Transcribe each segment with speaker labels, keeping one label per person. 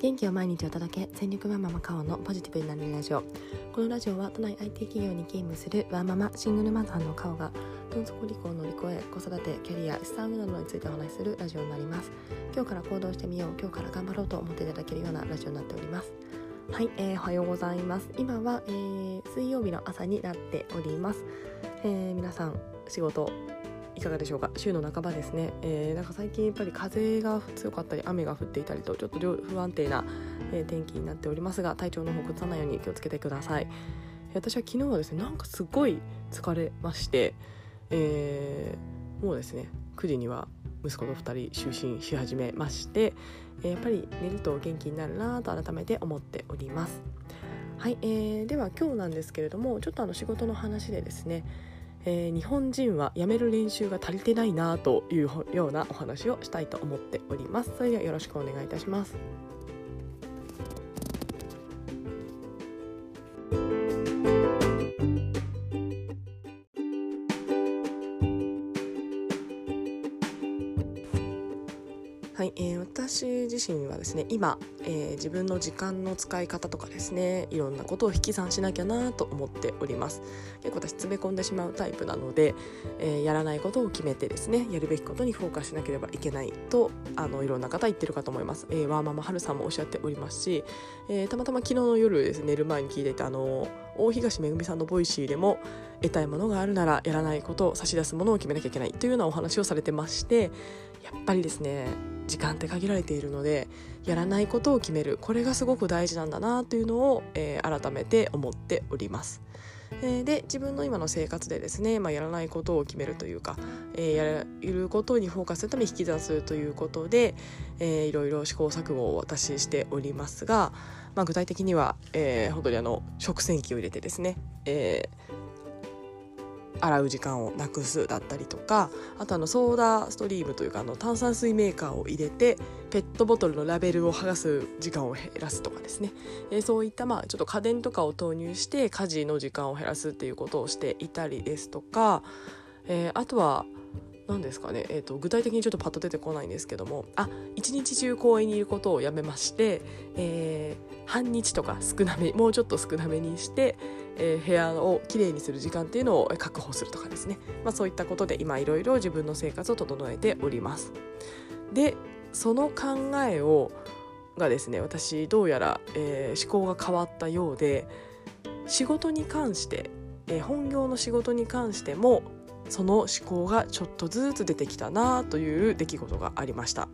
Speaker 1: 元気を毎日お届け全力ワンママカオのポジティブになるラジオ。このラジオは都内 IT 企業に勤務するワンママシングルマザーのカオがどん底離婚乗り越え子育てキャリア資産運などについてお話しするラジオになります。今日から行動してみよう。今日から頑張ろうと思っていただけるようなラジオになっております。はい、えー、おはようございます。今は、えー、水曜日の朝になっております、えー、皆さん仕事いかがでしょうか？週の半ばですね、えー、なんか最近やっぱり風が強かったり雨が降っていたりとちょっと不安定な、えー、天気になっておりますが体調の方崩さないように気をつけてください。私は昨日はですねなんかすごい疲れまして、えー、もうですね9時には息子と2人就寝し始めまして、えー、やっぱり寝ると元気になるなと改めて思っております。はい、えー、では今日なんですけれどもちょっとあの仕事の話でですねえー、日本人はやめる練習が足りてないなというようなお話をしたいと思っております。それではよろしくお願いいたします。はい、えー、私自身はですね今、えー、自分の時間の使い方とかですねいろんなことを引き算しなきゃなと思っております。結構私詰め込んでしまうタイプなので、えー、やらないことを決めてですねやるべきことにフォーカスしなければいけないとあのいろんな方言ってるかと思います、えー、ワーママはるさんもおっしゃっておりますし、えー、たまたま昨日の夜ですね寝る前に聞いていたあの大東めぐみさんのボイシーでも得たいものがあるならやらないことを差し出すものを決めなきゃいけないというようなお話をされてましてやっぱりですね時間って限られているのでやらないことを決めるこれがすごく大事なんだなというのを、えー、改めて思っております。えー、で自分の今の生活でですね、まあ、やらないことを決めるというか、えー、やることにフォーカスするために引き算するということで、えー、いろいろ試行錯誤を私しておりますが、まあ、具体的には、えー、本当にあの食洗機を入れてですね、えー、洗う時間をなくすだったりとかあとあのソーダストリームというかあの炭酸水メーカーを入れてペットボトルのラベルを剥がす時間を減らすとかですね、えー、そういったまあちょっと家電とかを投入して家事の時間を減らすっていうことをしていたりですとか、えー、あとは何ですかね、えーと、具体的にちょっとパッと出てこないんですけどもあ一日中公園にいることをやめまして、えー、半日とか少なめもうちょっと少なめにして、えー、部屋をきれいにする時間っていうのを確保するとかですね、まあ、そういったことで今いろいろ自分の生活を整えております。でその考えをがですね私どうやら、えー、思考が変わったようで仕事に関して、えー、本業の仕事に関してもその思考がちょっとずつ出てきたなという出来事がありました、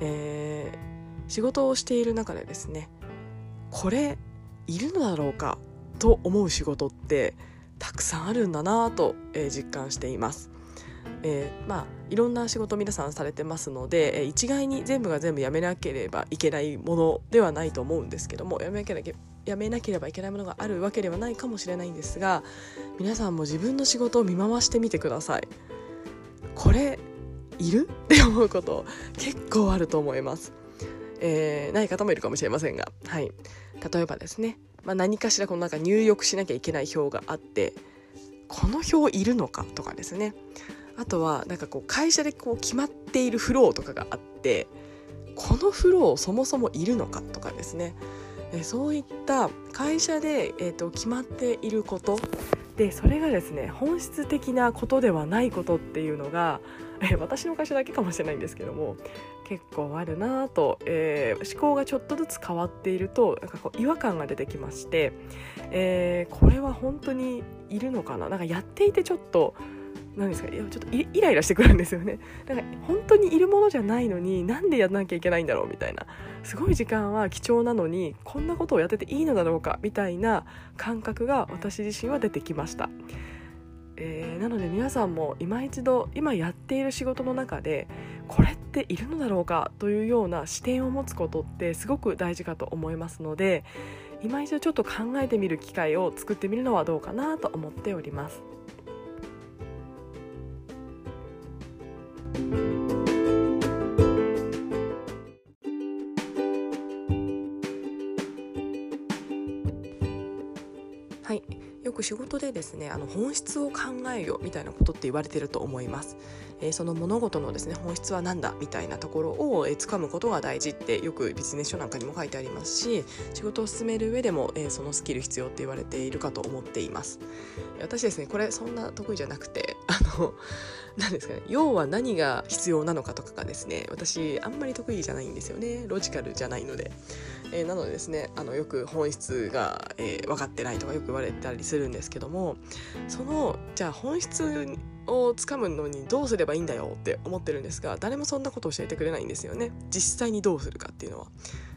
Speaker 1: えー、仕事をしている中でですねこれいるのだろうかと思う仕事ってたくさんあるんだなと、えー、実感しています。えー、まあいろんな仕事皆さんされてますので、えー、一概に全部が全部やめなければいけないものではないと思うんですけどもやめなければやめなければいけないものがあるわけではないかもしれないんですが皆さんも自分の仕事を見回してみてください。これいる？って思うこと結構あると思います、えー、ない方もいるかもしれませんが。はい。例えばですね、まあ、何かしらこのなんか入力しなきゃいけない表があってこの表いるのかとかですね。あとはなんかこう会社でこう決まっているフローとかがあってこのフローそもそもいるのかとかですね。えそういった会社で、えーと、決まっていること。でそれがですね本質的なことではないことっていうのが、え私の会社だけかもしれないんですけども結構あるなと、えー、思考がちょっとずつ変わっているとなんかこう違和感が出てきまして、えー、これは本当にいるのかな？なんかやっていてちょっと何ですか？いやちょっとイライラしてくるんですよね。だか本当にいるものじゃないのになんでやらなきゃいけないんだろうみたいな。すごい時間は貴重なのにこんなことをやってていいのだろうかみたいな感覚が私自身は出てきました、えー、なので皆さんも今一度今やっている仕事の中でこれっているのだろうかというような視点を持つことってすごく大事かと思いますので今一度ちょっと考えてみる機会を作ってみるのはどうかなと思っております。はいよく仕事でですねあの本質を考えよみたいなことって言われてると思います、えー、その物事のですね本質は何だみたいなところを、えー、掴むことが大事ってよくビジネス書なんかにも書いてありますし仕事を進める上でも、えー、そのスキル必要って言われているかと思っています。私ですねこれそんな得意じゃなくての何ですかね要は何が必要なのかとかがですね私あんまり得意じゃないんですよね。ロジカルじゃないので、えー、なのでですねあのよく本質が、えー、分かってないとかよく言われたりするんですけどもそのじゃあ本質をつかむのにどうすればいいんだよって思ってるんですが誰もそんなこと教えてくれないんですよね。実際にどうするかっていうのは。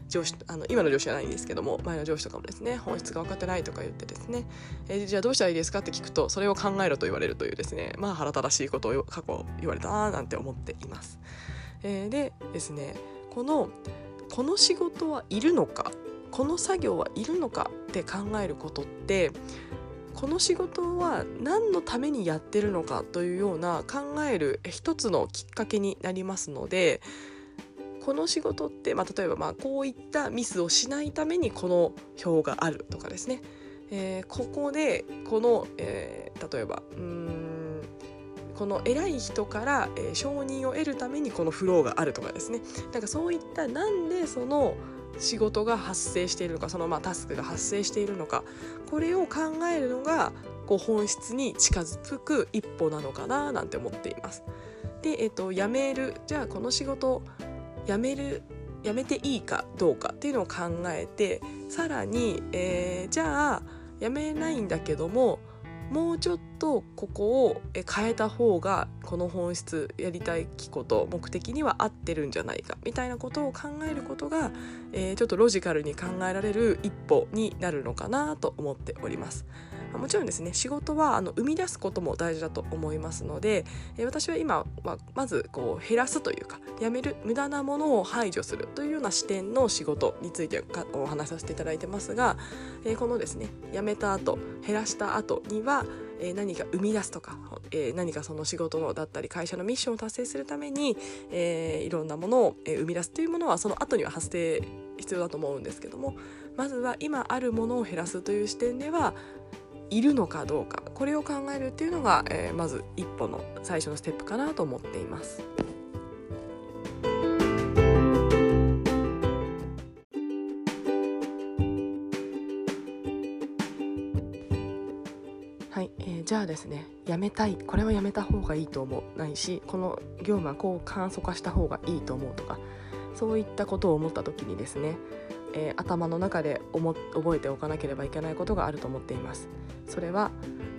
Speaker 1: 上司あの今の上司じゃないんですけども前の上司とかもですね本質が分かってないとか言ってですね、えー、じゃあどうしたらいいですかって聞くとそれを考えろと言われるというですねまあ腹立たしいことを過去言われたななんて思っています。えー、でですねこのこの仕事はいるのかこの作業はいるのかって考えることってこの仕事は何のためにやってるのかというような考える一つのきっかけになりますのでこの仕事って、まあ、例えばまあこういったミスをしないためにこの表があるとかですね、えー、ここでこの、えー、例えばうんこの偉い人から、えー、承認を得るためにこのフローがあるとかですねなんかそういったなんでその仕事が発生しているのかそのまあタスクが発生しているのかこれを考えるのがこう本質に近づく一歩なのかななんて思っています。で、えっと、辞めるじゃあこの仕事辞める辞めていいかどうかっていうのを考えてさらに、えー、じゃあ辞めないんだけどももうちょっとここを変えた方がこの本質やりたいこと目的には合ってるんじゃないかみたいなことを考えることが、えー、ちょっとロジカルに考えられる一歩になるのかなと思っております。もちろんですね。仕事はあの生み出すことも大事だと思いますので、え私は今はまずこう減らすというかやめる無駄なものを排除するというような視点の仕事についてお話しさせていただいてますが、えこのですねやめた後減らした後にはえ何か生み出すとか、え何かその仕事のだったり会社のミッションを達成するために、えいろんなものを、え生み出すというものはその後には発生必要だと思うんですけどもまずは今あるものを減らすという視点ではいるのかどうかこれを考えるっていうのが、えー、まず一歩の最初のステップかなと思っています。はい、えー、じゃあですねやめたいこれはやめた方がいいと思うないしこの業務はこう簡素化した方がいいと思うとかそういったことを思った時にですねえー、頭の中で思覚えておかなければいけないことがあると思っていますそれは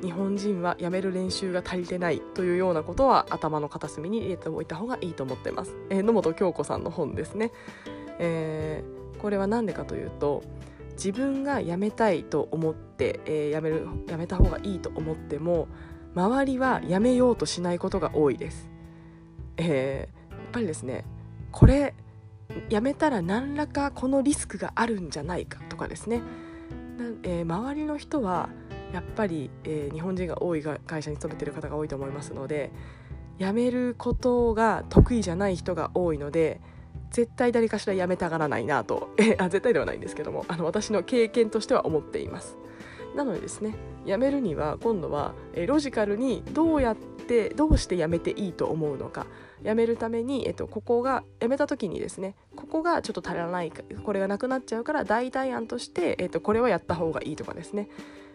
Speaker 1: 日本人はやめる練習が足りてないというようなことは頭の片隅に入れておいた方がいいと思ってます、えー、野本京子さんの本ですね、えー、これは何でかというと自分が辞めたいと思って、えー、辞める辞めた方がいいと思っても周りは辞めようとしないことが多いです、えー、やっぱりですねこれやめたら何らかこのリスクがあるんじゃないかとかですね。えー、周りの人はやっぱり、えー、日本人が多い会社に勤めてる方が多いと思いますので辞めることが得意じゃない人が多いので絶対誰かしら辞めたがらないなと、あ絶対ではないんですけどもあの私の経験としては思っています。なのでですね辞めるには今度は、ロジカルにどうやってどうして辞めていいと思うのか辞めるために、えっと、ここが辞めた時にですねここがちょっと足らないこれがなくなっちゃうから代替案として、えっと、これはやった方がいいとかですね、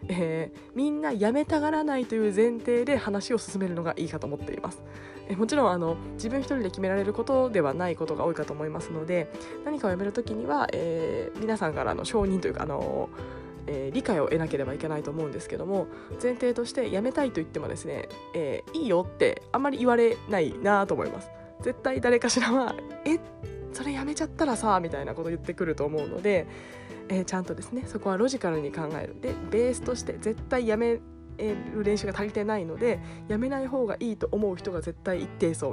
Speaker 1: えー、みんな辞めたがらないという前提で話を進めるのがいいかと思っています。もちろんあの自分一人で決められることではないことが多いかと思いますので何かをやめる時には、えー、皆さんからの承認というかあのえー、理解を得なければいけないと思うんですけども前提としてやめたいと言ってもですね、えー、いいよってあんまり言われないなと思います。絶対誰かしらは えそれやめちゃったらさみたいなこと言ってくると思うので、えー、ちゃんとですねそこはロジカルに考える。でベースとして絶対やめる練習が足りてないのでやめない方がいいと思う人が絶対一定数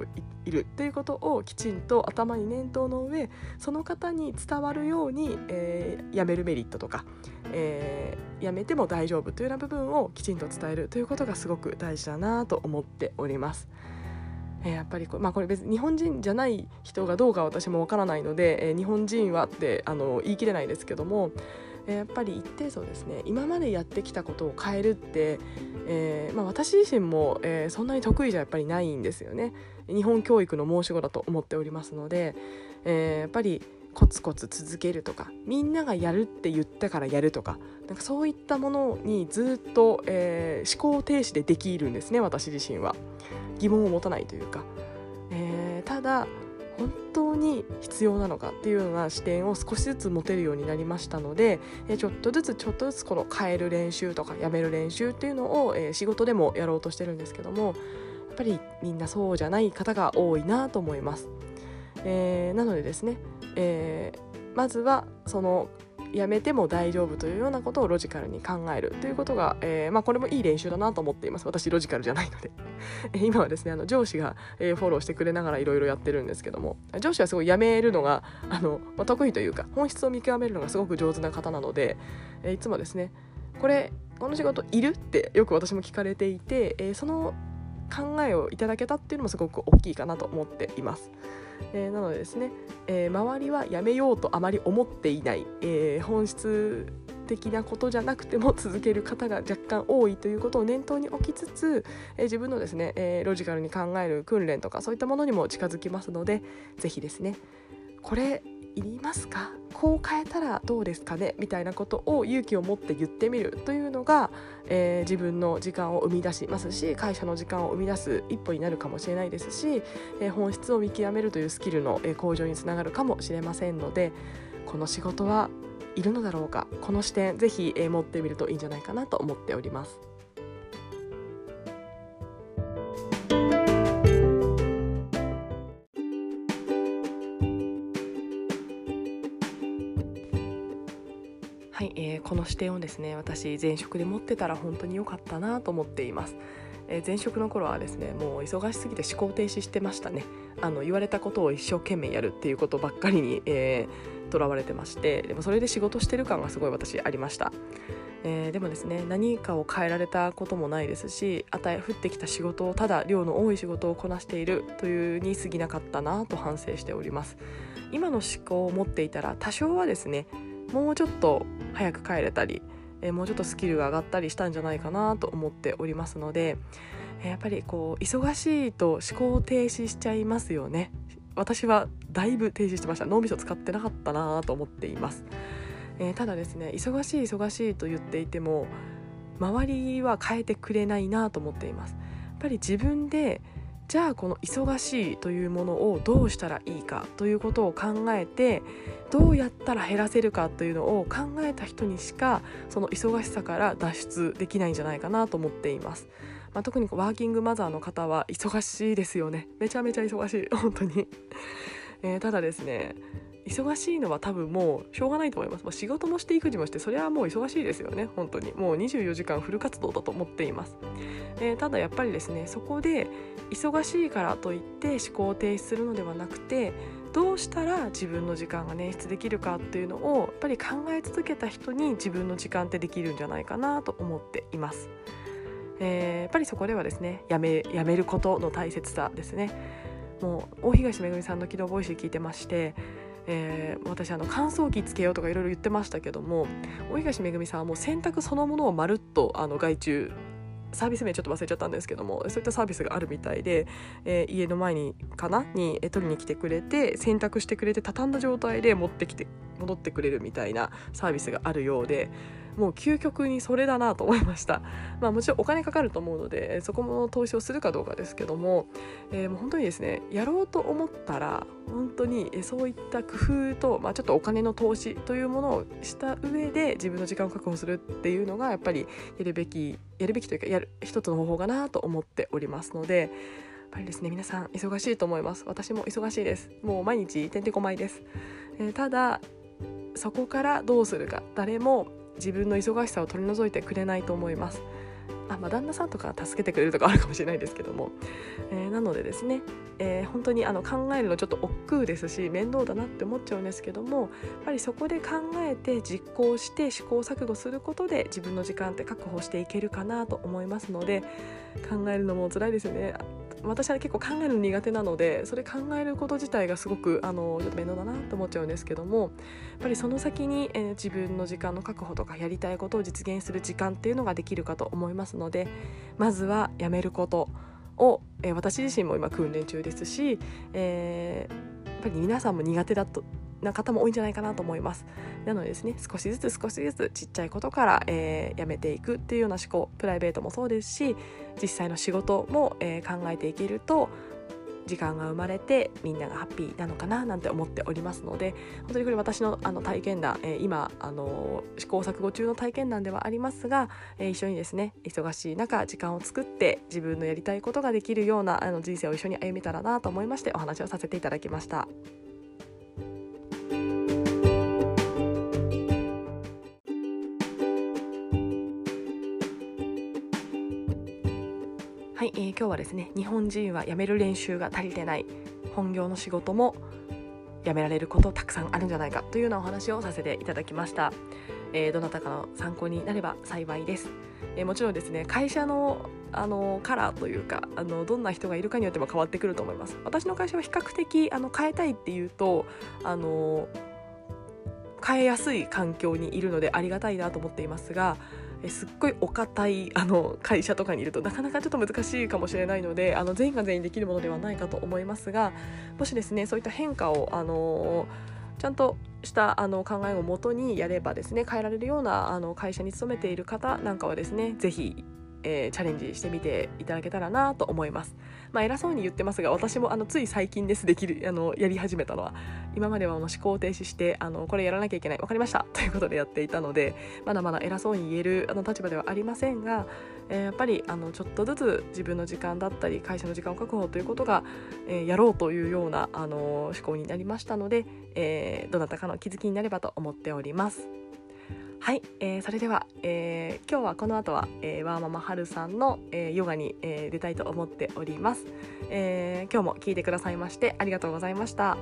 Speaker 1: いるということをきちんと頭に念頭の上その方に伝わるように、えー、やめるメリットとか、えー、やめても大丈夫というような部分をきちんと伝えるということがすごく大事だなと思っております。えー、やっぱりこ,、まあ、これ別に日本人じゃない人がどうか私もわからないので、えー、日本人はってあの言い切れないですけどもやっぱり一定数ですね今までやってきたことを変えるって、えー、まあ、私自身も、えー、そんなに得意じゃやっぱりないんですよね日本教育の申し子だと思っておりますので、えー、やっぱりコツコツ続けるとかみんながやるって言ったからやるとかなんかそういったものにずっと、えー、思考停止でできるんですね私自身は疑問を持たないというか、えー、ただ本当に必要なのかっていうような視点を少しずつ持てるようになりましたので、ちょっとずつちょっとずつこの変える練習とかやめる練習っていうのを、え仕事でもやろうとしてるんですけどもやっぱりみんなそうじゃない方が多いなと思います。えー、なのでですね、えー、まずはそのやめても大丈夫というようなことをロジカルに考えるということが、えー、まあ、これもいい練習だなと思っています。私ロジカルじゃないので。今はですねあの上司が、えー、フォローしてくれながらいろいろやってるんですけども上司はすごいやめるのがあの、まあ、得意というか本質を見極めるのがすごく上手な方なので、えー、いつもですねこれこの仕事いるってよく私も聞かれていて、えその考えをいただけたっていうのもすごく大きいかなと思っています。えー、なのでですね、えー、周りはやめようとあまり思っていない、えー、本質的なことじゃなくても続ける方が若干多いということを念頭に置きつつ、え自分のですね、えロジカルに考える訓練とかそういったものにも近づきますので是非ですねこれいりますか？こう変えたらどうですかね？みたいなことを勇気を持って言ってみるというのが、えー、自分の時間を生み出しますし会社の時間を生み出す一歩になるかもしれないですし、えー、本質を見極めるというスキルの向上につながるかもしれませんのでこの仕事はいるのだろうか？この視点ぜひ、持ってみるといいんじゃないかなと思っております。はい、えー、この視点をですね私前職で持ってたら本当に良かったなと思っています、え、前職の頃はですねもう忙しすぎて思考停止してましたね。あの言われたことを一生懸命やるっていうことばっかりに、えー、とらわれてましてでもそれで仕事してる感がすごい私ありました。えー、でもですね何かを変えられたこともないですし与え降ってきた仕事をただ量の多い仕事をこなしているというに過ぎなかったなと反省しております。今の思考を持っていたら多少はですねもうちょっと早く帰れたり、えもうちょっとスキルが上がったりしたんじゃないかなと思っておりますので、えやっぱりこう忙しいと思考停止しちゃいますよね。私はだいぶ停止してました。脳みそ使ってなかったなと思っています、えー、ただですね忙しい忙しいと言っていても周りは変えてくれないなと思っています。やっぱり自分でじゃあこの忙しいというものをどうしたらいいかということを考えてどうやったら減らせるかというのを考えた人にしかその忙しさから脱出できないんじゃないかなと思っています。まあ、特にワーキングマザーの方は忙しいですよね。めちゃめちゃ忙しい。本当に、えー、ただですね忙しいのは多分もうしょうがないと思います、まあ、仕事もして育児もしてそれはもう忙しいですよね。本当に。もう24時間フル活動だと思っています、えー、ただやっぱりですねそこで忙しいからといって思考を停止するのではなくてどうしたら自分の時間が捻出できるかっていうのをやっぱり考え続けた人に自分の時間ってできるんじゃないかなと思っています。えー、やっぱりそこではですねやめやめることの大切さですね。もう大東めぐみさんの「機動ボイス」聞いてましてえー、私あの乾燥機つけようとかいろいろ言ってましたけども大東めぐみさんはもう洗濯そのものをまるっとあの外注サービス名ちょっと忘れちゃったんですけどもそういったサービスがあるみたいで、えー、家の前にかなに、え取りに来てくれて洗濯してくれて畳んだ状態で持ってきて戻ってくれるみたいなサービスがあるようでもう究極にそれだなと思いました、まあ、もちろんお金かかると思うのでそこも投資をするかどうかですけども,、えー、もう本当にですねやろうと思ったら本当にそういった工夫と、まあ、ちょっとお金の投資というものをした上で自分の時間を確保するっていうのがやっぱりやるべきやるべきというかやる一つの方法かなと思っておりますのでやっぱりですね皆さん忙しいと思います。私も忙しいです。もう毎日てんてこまいです、えー、ただそこからどうするか。誰も自分の忙しさを取り除いてくれないと思います。あまあ、旦那さんとか助けてくれるとかあるかもしれないですけども、えー、なのでですね、えー、本当にあの考えるのちょっと億劫ですし面倒だなって思っちゃうんですけどもやっぱりそこで考えて実行して試行錯誤することで自分の時間って確保していけるかなと思いますので考えるのも辛いですよね私は結構考えるの苦手なのでそれ考えること自体がすごくあの面倒だなと思っちゃうんですけどもやっぱりその先に、えー、自分の時間の確保とかやりたいことを実現する時間っていうのができるかと思いますのでまずはやめることを、えー、私自身も今訓練中ですし、えー、やっぱり皆さんも苦手だとな方も多いんじゃないかなと思いますなのでですね少しずつ少しずつちっちゃいことから、えー、やめていくっていうような思考プライベートもそうですし実際の仕事も、えー、考えていけると時間が生まれてみんながハッピーなのかななんて思っておりますので本当にこれ私のあの体験談、えー、今あの試行錯誤中の体験談ではありますが、えー、一緒にですね忙しい中時間を作って自分のやりたいことができるようなあの人生を一緒に歩めたらなと思いましてお話をさせていただきました。今日はですね日本人は辞める練習が足りてない本業の仕事も辞められることたくさんあるんじゃないかというようなお話をさせていただきました、えー、どなたかの参考になれば幸いです、えー、もちろんですね会社のあのカラーというかあのどんな人がいるかによっても変わってくると思います。私の会社は比較的あの変えたいっていうとあの変えやすい環境にいるのでありがたいなと思っていますがすっごいお堅いあの会社とかにいるとなかなかちょっと難しいかもしれないのであの全員が全員できるものではないかと思いますがもしですねそういった変化をあのちゃんとしたあの考えをもとにやればですね変えられるようなあの会社に勤めている方なんかはですね是非えー、チャレンジしてみていただけたらなと思います。まあ、偉そうに言ってますが私もあのつい最近ですできるあのやり始めたのは今まではもう思考停止してあのこれやらなきゃいけない分かりましたということでやっていたのでまだまだ偉そうに言えるあの立場ではありませんが、えー、やっぱりあのちょっとずつ自分の時間だったり会社の時間を確保ということが、えー、やろうというようなあの思考になりましたので、えどなたかの気づきになればと思っております。はい、えー、それでは、えー、今日はこの後は、えー、ワーママハルさんの、えー、ヨガに、えー、出たいと思っております、えー、今日も聞いてくださいましてありがとうございました。